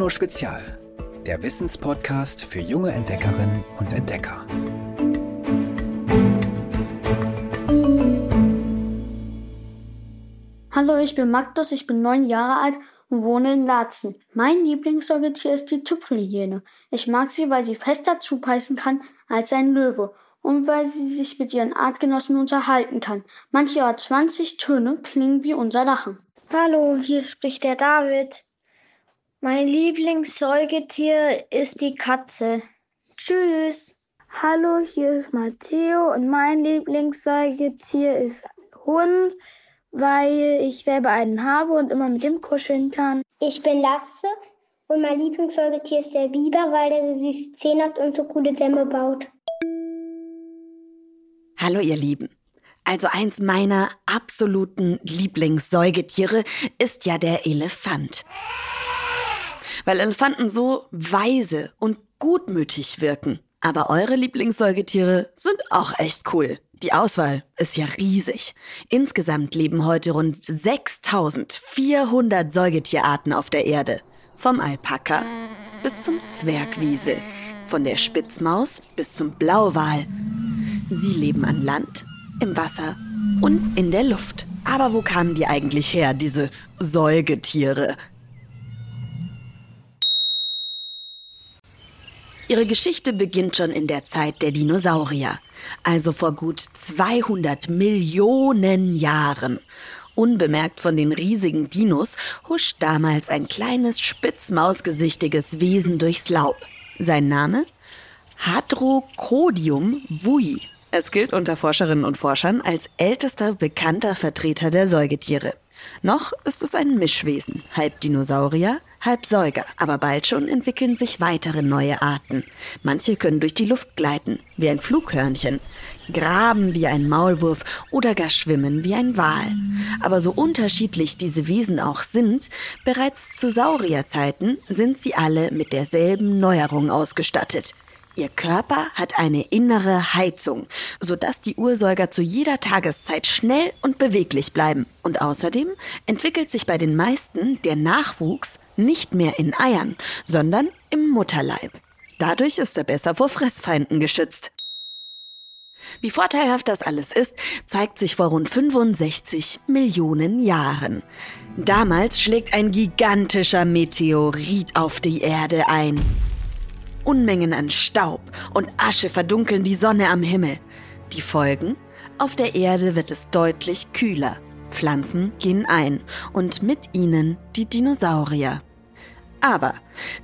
Bruno Spezial, der Wissenspodcast für junge Entdeckerinnen und Entdecker. Hallo, ich bin Magnus, ich bin neun Jahre alt und wohne in Laatzen. Mein Lieblingssäugetier ist die Tüpfelhyäne. Ich mag sie, weil sie fester zubeißen kann als ein Löwe und weil sie sich mit ihren Artgenossen unterhalten kann. Manche ihrer 20 Töne klingen wie unser Lachen. Hallo, hier spricht der David. Mein Lieblingssäugetier ist die Katze. Tschüss. Hallo, hier ist Matteo und mein Lieblingssäugetier ist Hund, weil ich selber einen habe und immer mit dem kuscheln kann. Ich bin Lasse und mein Lieblingssäugetier ist der Biber, weil der so süße Zähne hat und so coole Dämme baut. Hallo ihr Lieben. Also eins meiner absoluten Lieblingssäugetiere ist ja der Elefant. Weil Elefanten so weise und gutmütig wirken. Aber eure Lieblingssäugetiere sind auch echt cool. Die Auswahl ist ja riesig. Insgesamt leben heute rund 6400 Säugetierarten auf der Erde. Vom Alpaka bis zum Zwergwiesel. Von der Spitzmaus bis zum Blauwal. Sie leben an Land, im Wasser und in der Luft. Aber wo kamen die eigentlich her, diese Säugetiere? Ihre Geschichte beginnt schon in der Zeit der Dinosaurier, also vor gut 200 Millionen Jahren. Unbemerkt von den riesigen Dinos huscht damals ein kleines, spitzmausgesichtiges Wesen durchs Laub. Sein Name? Hadrocodium vui. Es gilt unter Forscherinnen und Forschern als ältester bekannter Vertreter der Säugetiere. Noch ist es ein Mischwesen, halb Dinosaurier, halb Säuger. Aber bald schon entwickeln sich weitere neue Arten. Manche können durch die Luft gleiten, wie ein Flughörnchen, graben wie ein Maulwurf oder gar schwimmen wie ein Wal. Aber so unterschiedlich diese Wesen auch sind, bereits zu Saurierzeiten sind sie alle mit derselben Neuerung ausgestattet. Ihr Körper hat eine innere Heizung, sodass die Ursäuger zu jeder Tageszeit schnell und beweglich bleiben. Und außerdem entwickelt sich bei den meisten der Nachwuchs nicht mehr in Eiern, sondern im Mutterleib. Dadurch ist er besser vor Fressfeinden geschützt. Wie vorteilhaft das alles ist, zeigt sich vor rund 65 Millionen Jahren. Damals schlägt ein gigantischer Meteorit auf die Erde ein. Unmengen an Staub und Asche verdunkeln die Sonne am Himmel. Die Folgen? Auf der Erde wird es deutlich kühler. Pflanzen gehen ein und mit ihnen die Dinosaurier. Aber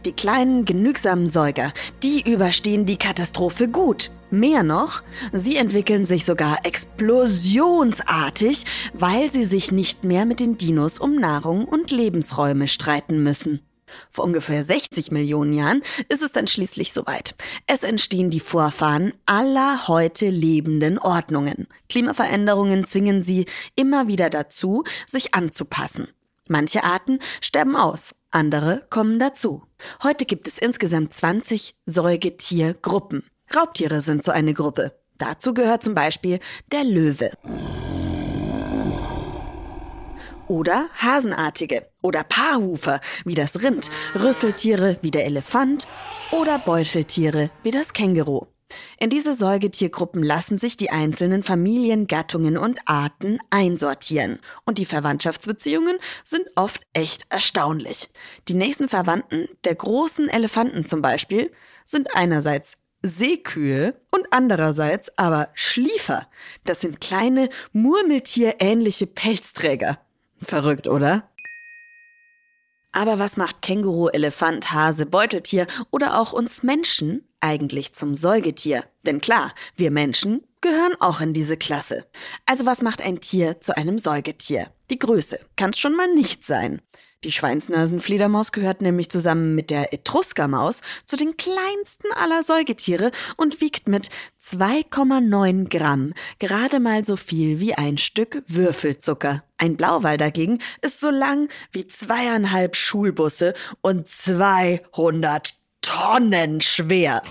die kleinen, genügsamen Säuger, die überstehen die Katastrophe gut. Mehr noch, sie entwickeln sich sogar explosionsartig, weil sie sich nicht mehr mit den Dinos um Nahrung und Lebensräume streiten müssen. Vor ungefähr 60 Millionen Jahren ist es dann schließlich soweit. Es entstehen die Vorfahren aller heute lebenden Ordnungen. Klimaveränderungen zwingen sie immer wieder dazu, sich anzupassen. Manche Arten sterben aus, andere kommen dazu. Heute gibt es insgesamt 20 Säugetiergruppen. Raubtiere sind so eine Gruppe. Dazu gehört zum Beispiel der Löwe oder Hasenartige oder Paarhufer wie das Rind, Rüsseltiere wie der Elefant oder Beuteltiere wie das Känguru. In diese Säugetiergruppen lassen sich die einzelnen Familien, Gattungen und Arten einsortieren. Und die Verwandtschaftsbeziehungen sind oft echt erstaunlich. Die nächsten Verwandten der großen Elefanten zum Beispiel sind einerseits Seekühe und andererseits aber Schliefer. Das sind kleine, murmeltierähnliche Pelzträger. Verrückt, oder? Aber was macht Känguru, Elefant, Hase, Beuteltier oder auch uns Menschen eigentlich zum Säugetier? Denn klar, wir Menschen gehören auch in diese Klasse. Also was macht ein Tier zu einem Säugetier? Die Größe kann's schon mal nicht sein. Die Schweinsnasenfledermaus gehört nämlich zusammen mit der Etruskermaus zu den kleinsten aller Säugetiere und wiegt mit 2,9 Gramm gerade mal so viel wie ein Stück Würfelzucker. Ein Blauwal dagegen ist so lang wie zweieinhalb Schulbusse und 200 Tonnen schwer.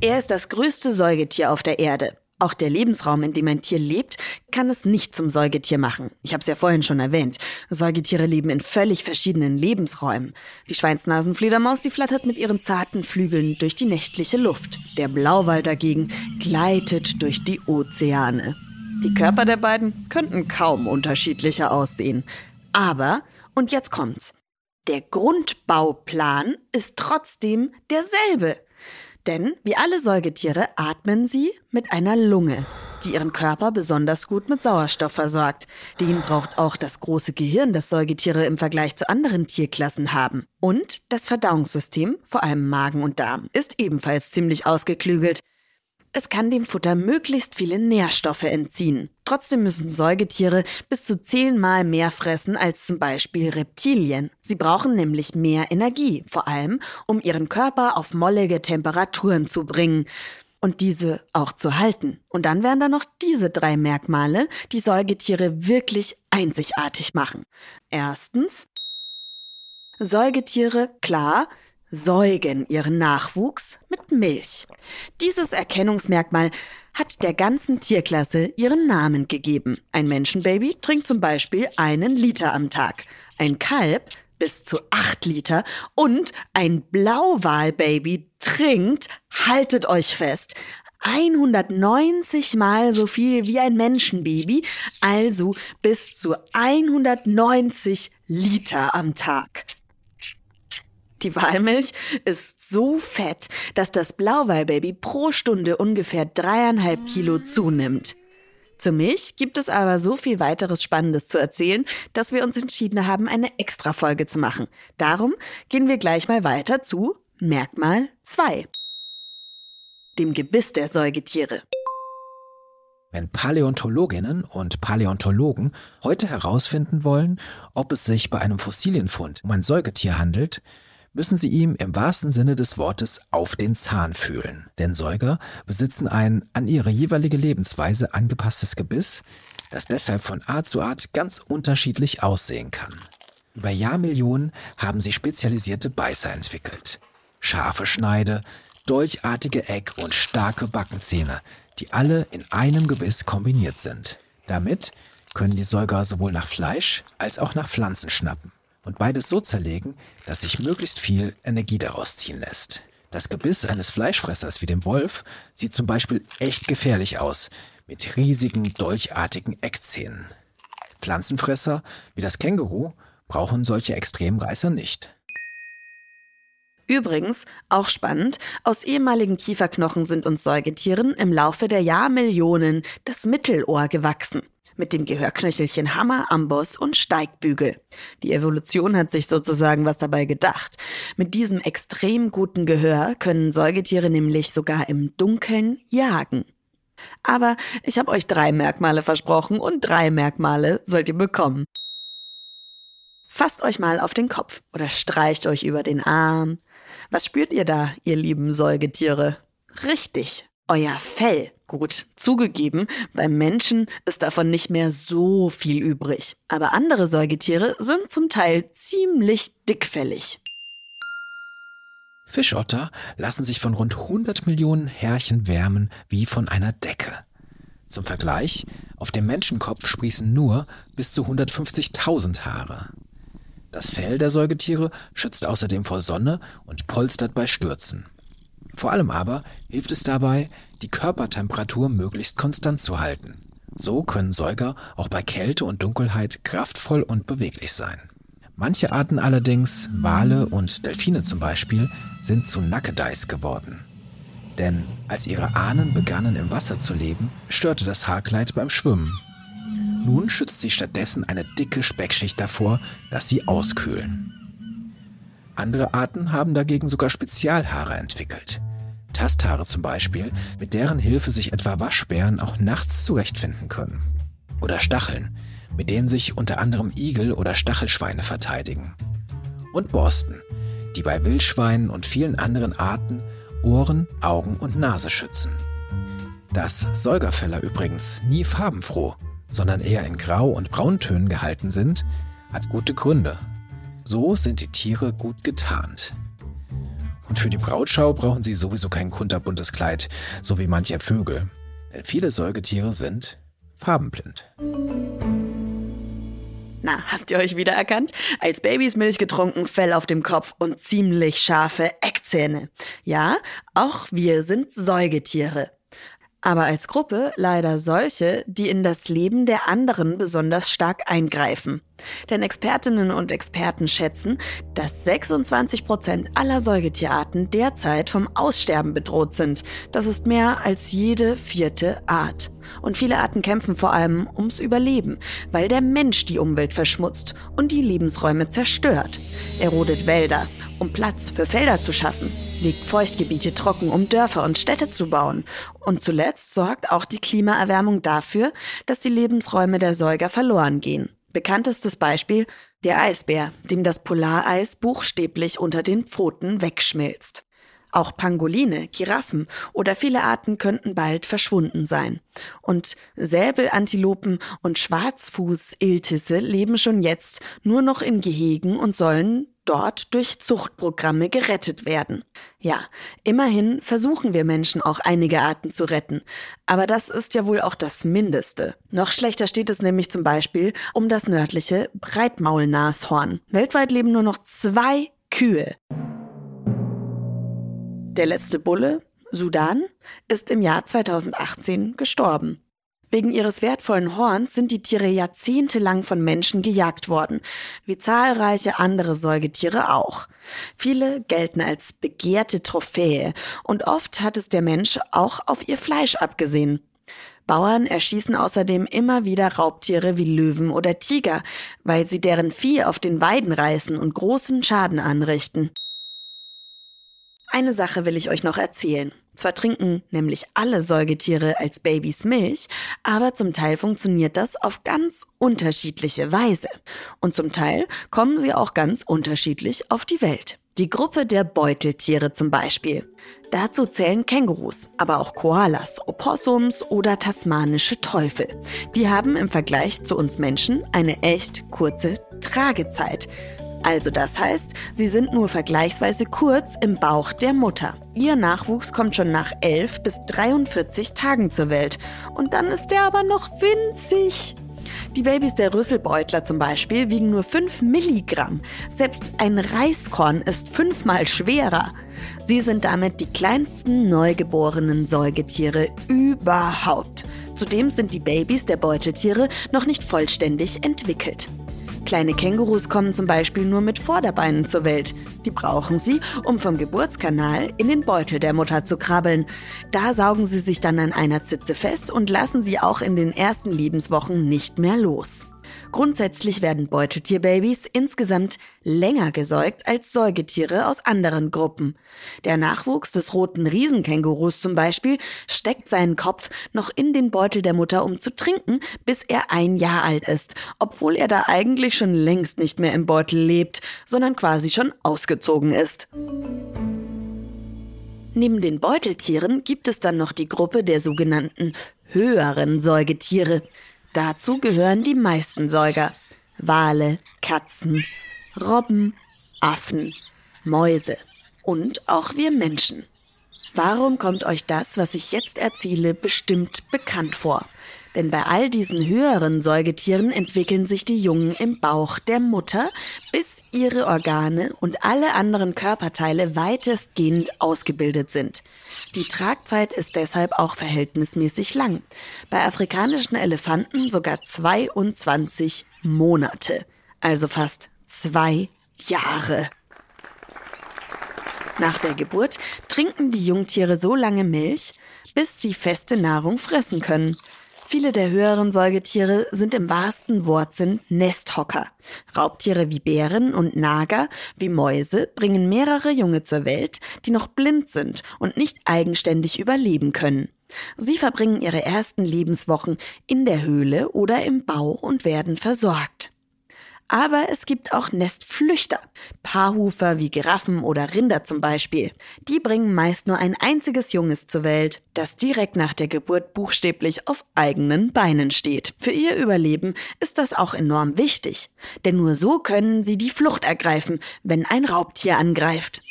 Er ist das größte Säugetier auf der Erde Auch der Lebensraum, in dem ein Tier lebt, kann es nicht zum Säugetier machen. Ich habe es ja vorhin schon erwähnt. Säugetiere leben in völlig verschiedenen Lebensräumen. Die Schweinsnasenfledermaus, die flattert mit ihren zarten Flügeln durch die nächtliche Luft. Der Blauwal dagegen gleitet durch die Ozeane. Die Körper der beiden könnten kaum unterschiedlicher aussehen. Aber, und jetzt kommt's, der Grundbauplan ist trotzdem derselbe. Denn wie alle Säugetiere atmen sie mit einer Lunge, die ihren Körper besonders gut mit Sauerstoff versorgt. Den braucht auch das große Gehirn, das Säugetiere im Vergleich zu anderen Tierklassen haben. Und das Verdauungssystem, vor allem Magen und Darm, ist ebenfalls ziemlich ausgeklügelt. Es kann dem Futter möglichst viele Nährstoffe entziehen. Trotzdem müssen Säugetiere bis zu zehnmal mehr fressen als zum Beispiel Reptilien. Sie brauchen nämlich mehr Energie, vor allem um ihren Körper auf mollige Temperaturen zu bringen und diese auch zu halten. Und dann wären da noch diese drei Merkmale, die Säugetiere wirklich einzigartig machen. Erstens, Säugetiere, klar, säugen ihren Nachwuchs mit Milch. Dieses Erkennungsmerkmal hat der ganzen Tierklasse ihren Namen gegeben. Ein Menschenbaby trinkt zum Beispiel einen Liter am Tag. Ein Kalb bis zu acht Liter und ein Blauwalbaby trinkt, haltet euch fest, 190 mal so viel wie ein Menschenbaby, also bis zu 190 Liter am Tag. Die Walmilch ist so fett, dass das Blauwalbaby pro Stunde ungefähr dreieinhalb Kilo zunimmt. Zur Milch gibt es aber so viel weiteres Spannendes zu erzählen, dass wir uns entschieden haben, eine Extra-Folge zu machen. Darum gehen wir gleich mal weiter zu Merkmal 2. Dem Gebiss der Säugetiere. Wenn Paläontologinnen und Paläontologen heute herausfinden wollen, ob es sich bei einem Fossilienfund um ein Säugetier handelt, müssen sie ihm im wahrsten Sinne des Wortes auf den Zahn fühlen. Denn Säuger besitzen ein an ihre jeweilige Lebensweise angepasstes Gebiss, das deshalb von Art zu Art ganz unterschiedlich aussehen kann. Über Jahrmillionen haben sie spezialisierte Beißer entwickelt. Scharfe Schneide, dolchartige Eck- und starke Backenzähne, die alle in einem Gebiss kombiniert sind. Damit können die Säuger sowohl nach Fleisch als auch nach Pflanzen schnappen und beides so zerlegen, dass sich möglichst viel Energie daraus ziehen lässt. Das Gebiss eines Fleischfressers wie dem Wolf sieht zum Beispiel echt gefährlich aus, mit riesigen, dolchartigen Eckzähnen. Pflanzenfresser wie das Känguru brauchen solche Extremreißer nicht. Übrigens, auch spannend, aus ehemaligen Kieferknochen sind uns Säugetieren im Laufe der Jahrmillionen das Mittelohr gewachsen mit dem Gehörknöchelchen Hammer, Amboss und Steigbügel. Die Evolution hat sich sozusagen was dabei gedacht. Mit diesem extrem guten Gehör können Säugetiere nämlich sogar im Dunkeln jagen. Aber ich habe euch drei Merkmale versprochen und drei Merkmale sollt ihr bekommen. Fasst euch mal auf den Kopf oder streicht euch über den Arm. Was spürt ihr da, ihr lieben Säugetiere? Richtig, euer Fell. Gut, zugegeben, beim Menschen ist davon nicht mehr so viel übrig. Aber andere Säugetiere sind zum Teil ziemlich dickfällig. Fischotter lassen sich von rund 100 Millionen Härchen wärmen wie von einer Decke. Zum Vergleich, auf dem Menschenkopf sprießen nur bis zu 150.000 Haare. Das Fell der Säugetiere schützt außerdem vor Sonne und polstert bei Stürzen. Vor allem aber hilft es dabei, die Körpertemperatur möglichst konstant zu halten. So können Säuger auch bei Kälte und Dunkelheit kraftvoll und beweglich sein. Manche Arten allerdings, Wale und Delfine zum Beispiel, sind zu Nackedeis geworden. Denn als ihre Ahnen begannen im Wasser zu leben, störte das Haarkleid beim Schwimmen. Nun schützt sie stattdessen eine dicke Speckschicht davor, dass sie auskühlen. Andere Arten haben dagegen sogar Spezialhaare entwickelt. Tasthaare zum Beispiel, mit deren Hilfe sich etwa Waschbären auch nachts zurechtfinden können. Oder Stacheln, mit denen sich unter anderem Igel oder Stachelschweine verteidigen. Und Borsten, die bei Wildschweinen und vielen anderen Arten Ohren, Augen und Nase schützen. Dass Säugerfäller übrigens nie farbenfroh, sondern eher in Grau- und Brauntönen gehalten sind, hat gute Gründe. So sind die Tiere gut getarnt. Und für die Brautschau brauchen sie sowieso kein kunterbuntes Kleid, so wie manche Vögel. Denn viele Säugetiere sind farbenblind. Na, habt ihr euch wiedererkannt? Als Babys Milch getrunken, Fell auf dem Kopf und ziemlich scharfe Eckzähne. Ja, auch wir sind Säugetiere. Aber als Gruppe leider solche, die in das Leben der anderen besonders stark eingreifen. Denn Expertinnen und Experten schätzen, dass 26 Prozent aller Säugetierarten derzeit vom Aussterben bedroht sind. Das ist mehr als jede vierte Art. Und viele Arten kämpfen vor allem ums Überleben, weil der Mensch die Umwelt verschmutzt und die Lebensräume zerstört. Er rodet Wälder, um Platz für Felder zu schaffen legt Feuchtgebiete trocken, um Dörfer und Städte zu bauen. Und zuletzt sorgt auch die Klimaerwärmung dafür, dass die Lebensräume der Säuger verloren gehen. Bekanntestes Beispiel der Eisbär, dem das Polareis buchstäblich unter den Pfoten wegschmilzt. Auch Pangoline, Giraffen oder viele Arten könnten bald verschwunden sein. Und Säbelantilopen und Schwarzfuß-Iltisse leben schon jetzt nur noch in Gehegen und sollen dort durch Zuchtprogramme gerettet werden. Ja, immerhin versuchen wir Menschen auch einige Arten zu retten. Aber das ist ja wohl auch das Mindeste. Noch schlechter steht es nämlich zum Beispiel um das nördliche Breitmaulnashorn. Weltweit leben nur noch zwei Kühe. Der letzte Bulle, Sudan, ist im Jahr 2018 gestorben. Wegen ihres wertvollen Horns sind die Tiere jahrzehntelang von Menschen gejagt worden, wie zahlreiche andere Säugetiere auch. Viele gelten als begehrte Trophäe und oft hat es der Mensch auch auf ihr Fleisch abgesehen. Bauern erschießen außerdem immer wieder Raubtiere wie Löwen oder Tiger, weil sie deren Vieh auf den Weiden reißen und großen Schaden anrichten. Eine Sache will ich euch noch erzählen. Zwar trinken nämlich alle Säugetiere als Babys Milch, aber zum Teil funktioniert das auf ganz unterschiedliche Weise. Und zum Teil kommen sie auch ganz unterschiedlich auf die Welt. Die Gruppe der Beuteltiere zum Beispiel. Dazu zählen Kängurus, aber auch Koalas, Opossums oder tasmanische Teufel. Die haben im Vergleich zu uns Menschen eine echt kurze Tragezeit. Also das heißt, sie sind nur vergleichsweise kurz im Bauch der Mutter. Ihr Nachwuchs kommt schon nach 11 bis 43 Tagen zur Welt. Und dann ist er aber noch winzig. Die Babys der Rüsselbeutler zum Beispiel wiegen nur 5 Milligramm. Selbst ein Reiskorn ist fünfmal schwerer. Sie sind damit die kleinsten neugeborenen Säugetiere überhaupt. Zudem sind die Babys der Beuteltiere noch nicht vollständig entwickelt. Kleine Kängurus kommen zum Beispiel nur mit Vorderbeinen zur Welt. Die brauchen sie, um vom Geburtskanal in den Beutel der Mutter zu krabbeln. Da saugen sie sich dann an einer Zitze fest und lassen sie auch in den ersten Lebenswochen nicht mehr los. Grundsätzlich werden Beuteltierbabys insgesamt länger gesäugt als Säugetiere aus anderen Gruppen. Der Nachwuchs des roten Riesenkängurus zum Beispiel steckt seinen Kopf noch in den Beutel der Mutter, um zu trinken, bis er ein Jahr alt ist, obwohl er da eigentlich schon längst nicht mehr im Beutel lebt, sondern quasi schon ausgezogen ist. Neben den Beuteltieren gibt es dann noch die Gruppe der sogenannten höheren Säugetiere. Dazu gehören die meisten Säuger. Wale, Katzen, Robben, Affen, Mäuse und auch wir Menschen. Warum kommt euch das, was ich jetzt erzähle, bestimmt bekannt vor? Denn bei all diesen höheren Säugetieren entwickeln sich die Jungen im Bauch der Mutter, bis ihre Organe und alle anderen Körperteile weitestgehend ausgebildet sind. Die Tragzeit ist deshalb auch verhältnismäßig lang. Bei afrikanischen Elefanten sogar 22 Monate. Also fast zwei Jahre. Nach der Geburt trinken die Jungtiere so lange Milch, bis sie feste Nahrung fressen können. Viele der höheren Säugetiere sind im wahrsten Wortsinn Nesthocker. Raubtiere wie Bären und Nager wie Mäuse bringen mehrere Junge zur Welt, die noch blind sind und nicht eigenständig überleben können. Sie verbringen ihre ersten Lebenswochen in der Höhle oder im Bau und werden versorgt. Aber es gibt auch Nestflüchter. Paarhufer wie Giraffen oder Rinder zum Beispiel. Die bringen meist nur ein einziges Junges zur Welt, das direkt nach der Geburt buchstäblich auf eigenen Beinen steht. Für ihr Überleben ist das auch enorm wichtig. Denn nur so können sie die Flucht ergreifen, wenn ein Raubtier angreift.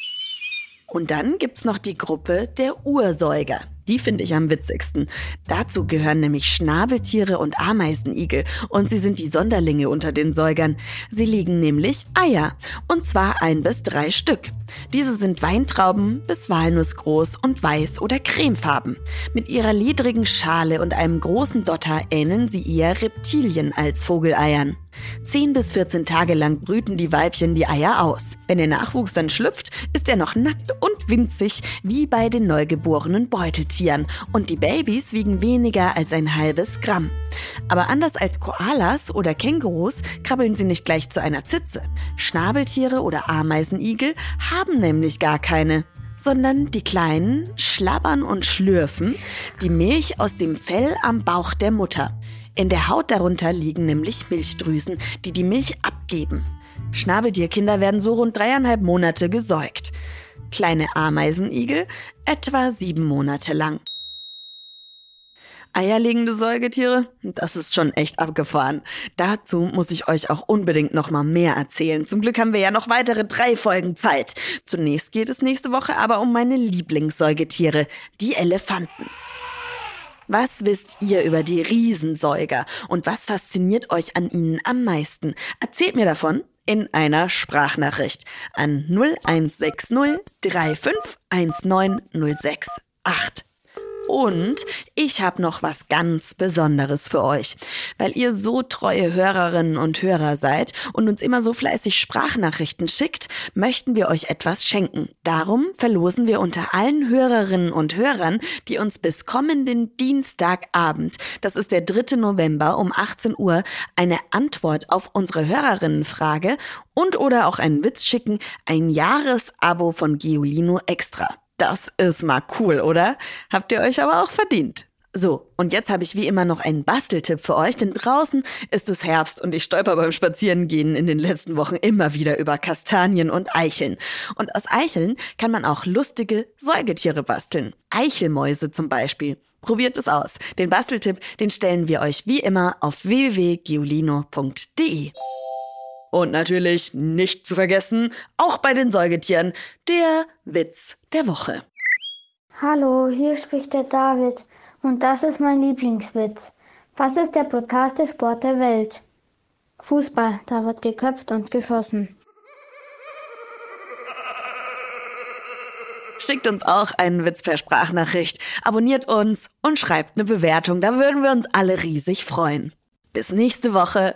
Und dann gibt's noch die Gruppe der Ursäuger. Die finde ich am witzigsten. Dazu gehören nämlich Schnabeltiere und Ameisenigel und sie sind die Sonderlinge unter den Säugern. Sie legen nämlich Eier und zwar ein bis drei Stück. Diese sind Weintrauben bis Walnussgroß und weiß oder cremefarben. Mit ihrer ledrigen Schale und einem großen Dotter ähneln sie eher Reptilien als Vogeleiern. 10 bis 14 Tage lang brüten die Weibchen die Eier aus. Wenn der Nachwuchs dann schlüpft, ist er noch nackt und winzig, wie bei den neugeborenen Beuteltieren. Und die Babys wiegen weniger als ein halbes Gramm. Aber anders als Koalas oder Kängurus krabbeln sie nicht gleich zu einer Zitze. Schnabeltiere oder Ameisenigel haben nämlich gar keine sondern die Kleinen schlabbern und schlürfen die Milch aus dem Fell am Bauch der Mutter. In der Haut darunter liegen nämlich Milchdrüsen, die die Milch abgeben. Schnabeltierkinder werden so rund dreieinhalb Monate gesäugt. Kleine Ameisenigel etwa sieben Monate lang. Eierlegende Säugetiere? Das ist schon echt abgefahren. Dazu muss ich euch auch unbedingt noch mal mehr erzählen. Zum Glück haben wir ja noch weitere drei Folgen Zeit. Zunächst geht es nächste Woche aber um meine Lieblingssäugetiere, die Elefanten. Was wisst ihr über die Riesensäuger und was fasziniert euch an ihnen am meisten? Erzählt mir davon in einer Sprachnachricht an 0160 35190688. Und ich habe noch was ganz Besonderes für euch. Weil ihr so treue Hörerinnen und Hörer seid und uns immer so fleißig Sprachnachrichten schickt, möchten wir euch etwas schenken. Darum verlosen wir unter allen Hörerinnen und Hörern, die uns bis kommenden Dienstagabend, das ist der 3. November um 18 Uhr, eine Antwort auf unsere Hörerinnenfrage und oder auch einen Witz schicken, ein Jahresabo von Giolino Extra. Das ist mal cool, oder? Habt ihr euch aber auch verdient. So, und jetzt habe ich wie immer noch einen Basteltipp für euch, denn draußen ist es Herbst und ich stolper beim Spazierengehen in den letzten Wochen immer wieder über Kastanien und Eicheln. Und aus Eicheln kann man auch lustige Säugetiere basteln. Eichelmäuse zum Beispiel. Probiert es aus. Den Basteltipp, den stellen wir euch wie immer auf www.giolino.de. Und natürlich nicht zu vergessen, auch bei den Säugetieren, der Witz der Woche. Hallo, hier spricht der David und das ist mein Lieblingswitz. Was ist der brutalste Sport der Welt? Fußball, da wird geköpft und geschossen. Schickt uns auch einen Witz per Sprachnachricht, abonniert uns und schreibt eine Bewertung, da würden wir uns alle riesig freuen. Bis nächste Woche.